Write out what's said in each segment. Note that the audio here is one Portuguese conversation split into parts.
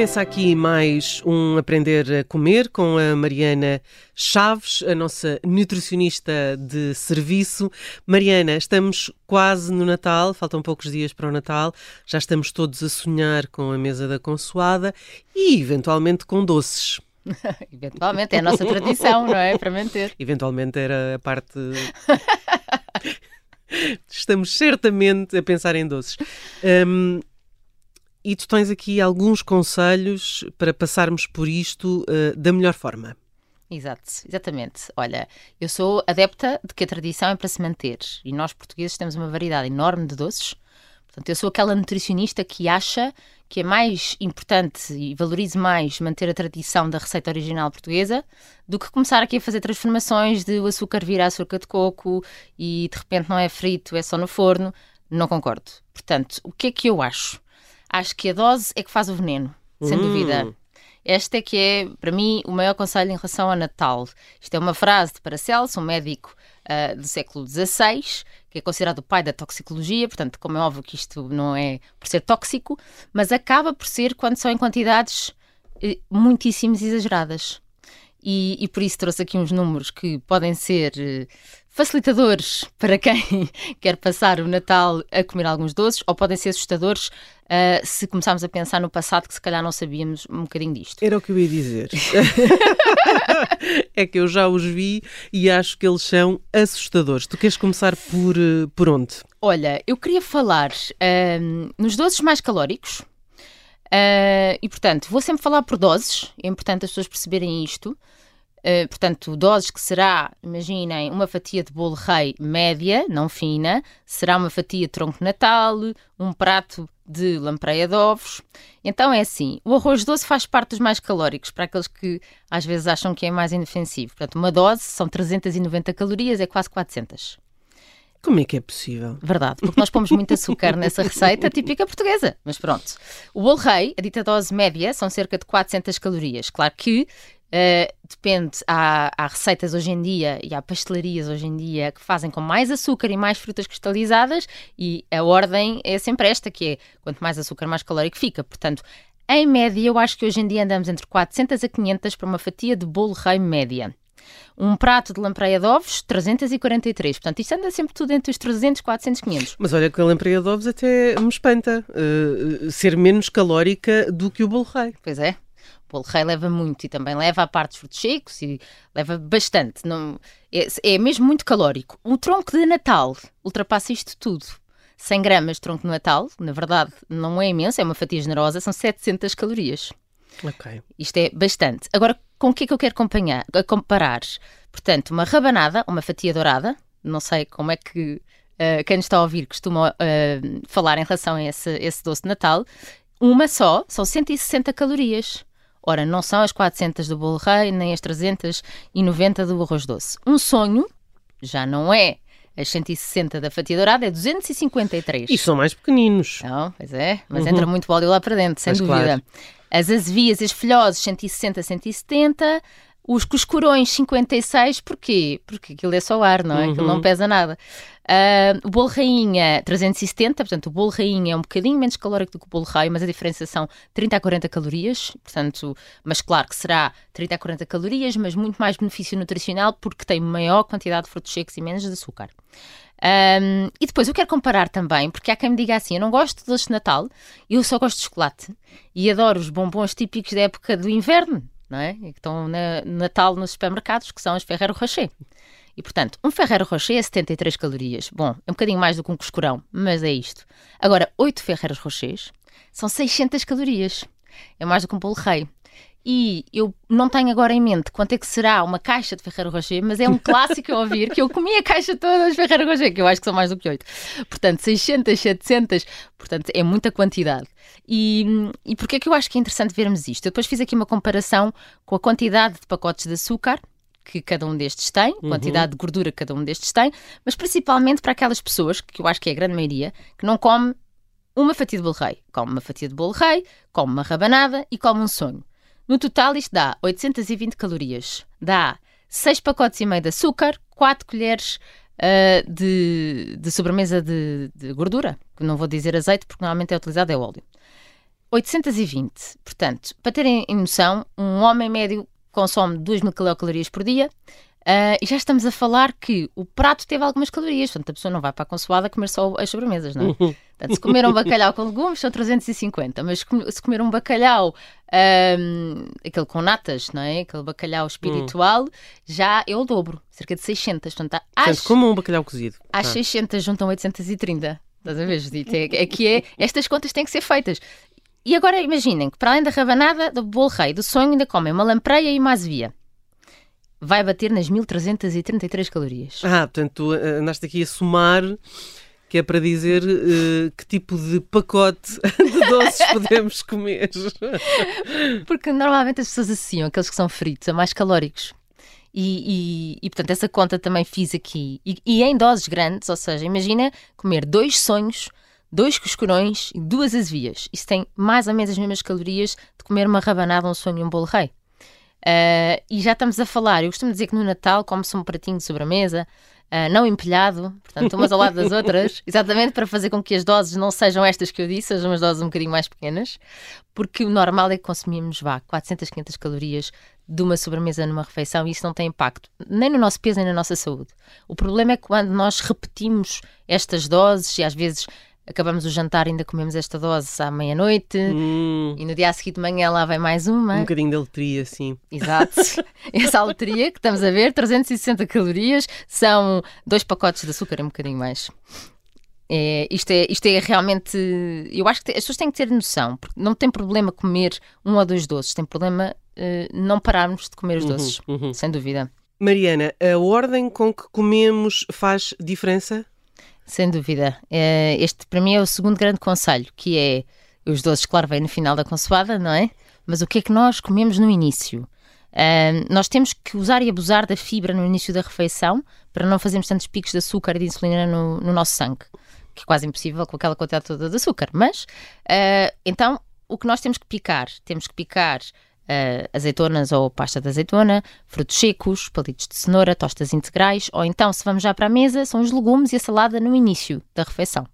Começa aqui mais um Aprender a Comer com a Mariana Chaves, a nossa nutricionista de serviço. Mariana, estamos quase no Natal, faltam poucos dias para o Natal, já estamos todos a sonhar com a mesa da consoada e eventualmente com doces. Eventualmente, é a nossa tradição, não é? Para manter. Eventualmente era a parte. Estamos certamente a pensar em doces. Um, e tu tens aqui alguns conselhos para passarmos por isto uh, da melhor forma. Exato, exatamente. Olha, eu sou adepta de que a tradição é para se manter e nós portugueses temos uma variedade enorme de doces. Portanto, eu sou aquela nutricionista que acha que é mais importante e valorize mais manter a tradição da receita original portuguesa do que começar aqui a fazer transformações de o açúcar vir a açúcar de coco e de repente não é frito, é só no forno. Não concordo. Portanto, o que é que eu acho? Acho que a dose é que faz o veneno, sem hum. dúvida. Este é que é, para mim, o maior conselho em relação ao Natal. Isto é uma frase de Paracelso, um médico uh, do século XVI, que é considerado o pai da toxicologia, portanto, como é óbvio que isto não é por ser tóxico, mas acaba por ser quando são em quantidades eh, muitíssimo exageradas. E, e, por isso trouxe aqui uns números que podem ser eh, facilitadores para quem quer passar o Natal a comer alguns doces, ou podem ser assustadores uh, se começarmos a pensar no passado que se calhar não sabíamos um bocadinho disto. Era o que eu ia dizer. é que eu já os vi e acho que eles são assustadores. Tu queres começar por, uh, por onde? Olha, eu queria falar uh, nos doces mais calóricos. e portanto, vou sempre falar por doses, é importante as pessoas perceberem isto. Uh, portanto, doses que será, imaginem, uma fatia de bolo rei média, não fina, será uma fatia de tronco natal, um prato de lampreia de ovos. Então é assim, o arroz doce faz parte dos mais calóricos, para aqueles que às vezes acham que é mais indefensivo. Portanto, uma dose são 390 calorias, é quase 400. Como é que é possível? Verdade, porque nós pomos muito açúcar nessa receita típica portuguesa. Mas pronto. O bolo rei, a dita dose média, são cerca de 400 calorias. Claro que Uh, depende, há, há, receitas hoje em dia e há pastelarias hoje em dia que fazem com mais açúcar e mais frutas cristalizadas e a ordem é sempre esta, que é quanto mais açúcar, mais calórico fica. Portanto, em média, eu acho que hoje em dia andamos entre 400 a 500 para uma fatia de bolo rei média. Um prato de lampreia de ovos, 343. Portanto, isto anda sempre tudo entre os 300, 400, 500. Mas olha que a lampreia de ovos até me espanta uh, ser menos calórica do que o bolo rei. Pois é bolo rei leva muito e também leva a parte dos frutos secos e leva bastante. Não, é, é mesmo muito calórico. O tronco de Natal ultrapassa isto tudo. 100 gramas de tronco de Natal, na verdade, não é imenso, é uma fatia generosa, são 700 calorias. Isto é bastante. Agora, com o que é que eu quero acompanhar, comparar? Portanto, uma rabanada, uma fatia dourada, não sei como é que uh, quem nos está a ouvir costuma uh, falar em relação a esse, esse doce de Natal, uma só, são 160 calorias. Ora, não são as 400 do bolo rei, nem as 390 do arroz doce. Um sonho já não é as 160 da fatia dourada, é 253. E são mais pequeninos. Não, pois é, mas uhum. entra muito óleo lá para dentro, sem mas dúvida. Claro. As azevias e as folhosas, 160, 170. Os cuscurões 56, porquê? Porque aquilo é só ar, não é? Uhum. Aquilo não uhum. pesa nada. Uh, o bolo rainha 370, portanto, o bolo rainha é um bocadinho menos calórico do que o bolo rei, mas a diferença são 30 a 40 calorias, portanto, mas claro que será 30 a 40 calorias, mas muito mais benefício nutricional porque tem maior quantidade de frutos secos e menos de açúcar. Um, e depois eu quero comparar também, porque há quem me diga assim: eu não gosto de doce de Natal, eu só gosto de chocolate e adoro os bombons típicos da época do inverno não é? que estão no Natal nos supermercados, que são as Ferrero Rocher. E, portanto, um Ferrero Rocher é 73 calorias. Bom, é um bocadinho mais do que um coscurão, mas é isto. Agora, 8 Ferreros Rochers são 600 calorias. É mais do que um bolo rei. E eu não tenho agora em mente quanto é que será uma caixa de Ferreiro Rocher, mas é um clássico a ouvir que eu comi a caixa toda de Ferreiro Rocher, que eu acho que são mais do que 8. Portanto, 600, 700, portanto, é muita quantidade. E, e porquê é que eu acho que é interessante vermos isto? Eu depois fiz aqui uma comparação com a quantidade de pacotes de açúcar que cada um destes tem, uhum. quantidade de gordura que cada um destes tem, mas principalmente para aquelas pessoas, que eu acho que é a grande maioria, que não come uma fatia de bolo rei. Come uma fatia de bolo rei, come uma rabanada e come um sonho. No total, isto dá 820 calorias. Dá 6 pacotes e meio de açúcar, 4 colheres uh, de, de, sobremesa de, de, gordura, que não vou dizer azeite porque normalmente é utilizado é óleo. 820. Portanto, para terem noção, um homem médio consome 2 mil por dia. Uh, e já estamos a falar que o prato teve algumas calorias, portanto a pessoa não vai para a consoada comer só as sobremesas, não é? Uhum. Portanto, se comer um bacalhau com legumes são 350, mas se comer um bacalhau, um, aquele com natas, não é? Aquele bacalhau espiritual, uhum. já é o dobro, cerca de 600. Portanto, às, como um bacalhau cozido. Às ah. 600 juntam 830. Estás a ver, Judite? É, é que é, estas contas têm que ser feitas. E agora imaginem que para além da rabanada, do bolo rei, do sonho, ainda comem uma lampreia e uma azevia vai bater nas 1333 calorias. Ah, portanto, tu eh, andaste aqui a somar, que é para dizer uh, que tipo de pacote de doces podemos comer. Porque normalmente as pessoas associam aqueles que são fritos a mais calóricos. E, e, e, portanto, essa conta também fiz aqui. E, e, em doses grandes, ou seja, imagina comer dois sonhos, dois cuscurões e duas azevias. Isso tem mais ou menos as mesmas calorias de comer uma rabanada, um sonho e um bolo rei. Uh, e já estamos a falar, eu costumo dizer que no Natal come-se um pratinho de sobremesa, uh, não empilhado, portanto, umas ao lado das outras, exatamente para fazer com que as doses não sejam estas que eu disse, sejam umas doses um bocadinho mais pequenas, porque o normal é que consumimos, vá, 400, 500 calorias de uma sobremesa numa refeição e isso não tem impacto nem no nosso peso nem na nossa saúde. O problema é quando nós repetimos estas doses e às vezes acabamos o jantar ainda comemos esta dose à meia-noite hum. e no dia a seguir de manhã lá vem mais uma. Um bocadinho de loteria, sim. Exato. Essa loteria que estamos a ver, 360 calorias, são dois pacotes de açúcar, um bocadinho mais. É, isto, é, isto é realmente. Eu acho que as pessoas têm que ter noção, porque não tem problema comer um ou dois doces, tem problema uh, não pararmos de comer os uhum, doces, uhum, uhum. sem dúvida. Mariana, a ordem com que comemos faz diferença? Sem dúvida. Eh, este para mim é o segundo grande conselho, que é os doces, claro, vêm no final da consoada, não é? Mas o que é que nós comemos no início? Nós temos que usar e abusar da fibra no início da refeição para não fazermos tantos picos de açúcar e de insulina no, no nosso sangue, que é quase impossível com aquela quantidade toda de açúcar. Mas, uh, então, o que nós temos que picar? Temos que picar uh, azeitonas ou pasta de azeitona, frutos secos, palitos de cenoura, tostas integrais, ou então, se vamos já para a mesa, são os legumes e a salada no início da refeição.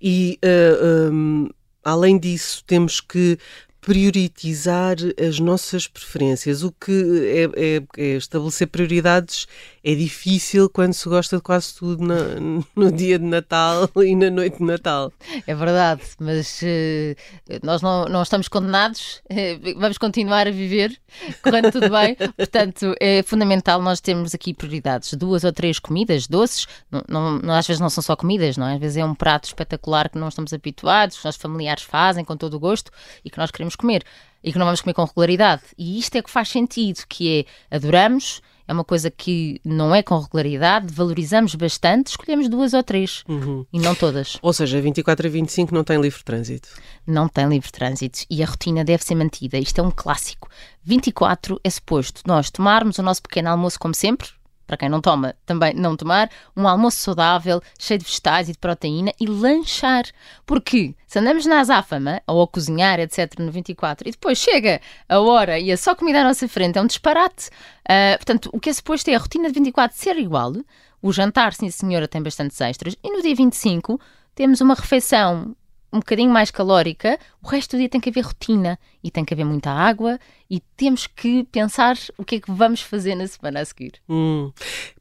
E, uh, eh, um, além disso, temos que prioritizar as nossas preferências. O que é, é, é, estabelecer prioridades é difícil quando se gosta de quase tudo no, no dia de Natal e na noite de Natal. É verdade, mas uh, nós não, não estamos condenados, uh, vamos continuar a viver, correndo tudo bem. Portanto, é fundamental nós termos aqui prioridades. Duas ou três comidas doces, não, não, às vezes não são só comidas, não é? Às vezes é um prato espetacular que não estamos habituados, que os nossos familiares fazem com todo o gosto e que nós queremos comer e que não vamos comer com regularidade. E isto é que faz sentido, que é adoramos, é uma coisa que não é com regularidade, valorizamos bastante, escolhemos duas ou três uhum. e não todas. Ou seja, 24 a 25 não tem livre trânsito. Não tem livre trânsito e a rotina deve ser mantida. Isto é um clássico. 24 é suposto nós tomarmos o nosso pequeno almoço como sempre, para quem não toma, também não tomar, um almoço saudável, cheio de vegetais e de proteína e lanchar. Porque se andamos na azáfama, ou a cozinhar, etc., no 24, e depois chega a hora e é só comida à nossa frente, é um disparate. Uh, portanto, o que é suposto é a rotina de 24 ser igual, o jantar, sim senhora, tem bastantes extras, e no dia 25 temos uma refeição um bocadinho mais calórica, o resto do dia tem que haver rotina e tem que haver muita água e temos que pensar o que é que vamos fazer na semana a seguir. Hum.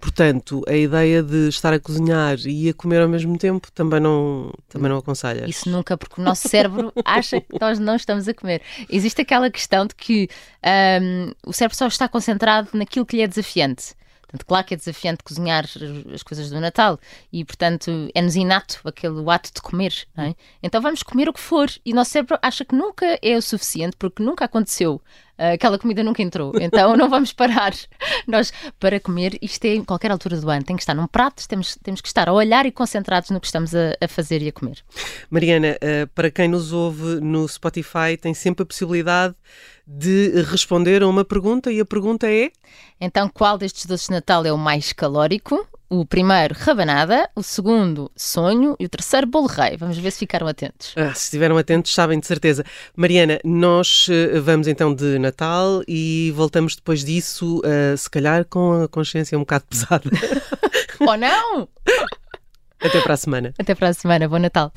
Portanto, a ideia de estar a cozinhar e a comer ao mesmo tempo também não, também não aconselhas? Isso nunca, porque o nosso cérebro acha que nós não estamos a comer. Existe aquela questão de que um, o cérebro só está concentrado naquilo que lhe é desafiante. Portanto, claro que é desafiante cozinhar as coisas do Natal e, portanto, é-nos inato aquele ato de comer, é? Então vamos comer o que for e o nosso cérebro acha que nunca é o suficiente porque nunca aconteceu. Uh, aquela comida nunca entrou, então não vamos parar. Nós, para comer, isto é em qualquer altura do ano, tem que estar num prato, temos, temos que estar a olhar e concentrados no que estamos a, a fazer e a comer. Mariana, uh, para quem nos ouve no Spotify, tem sempre a possibilidade de responder a uma pergunta e a pergunta é: Então, qual destes doces de Natal é o mais calórico? O primeiro, rabanada. O segundo, sonho. E o terceiro, bolo rei. Vamos ver se ficaram atentos. Ah, se estiveram atentos, sabem de certeza. Mariana, nós eh, vamos então de Natal e voltamos depois disso, uh, se calhar com a consciência um bocado pesada. Ou não? Até para a semana. Até para a semana. Bom Natal.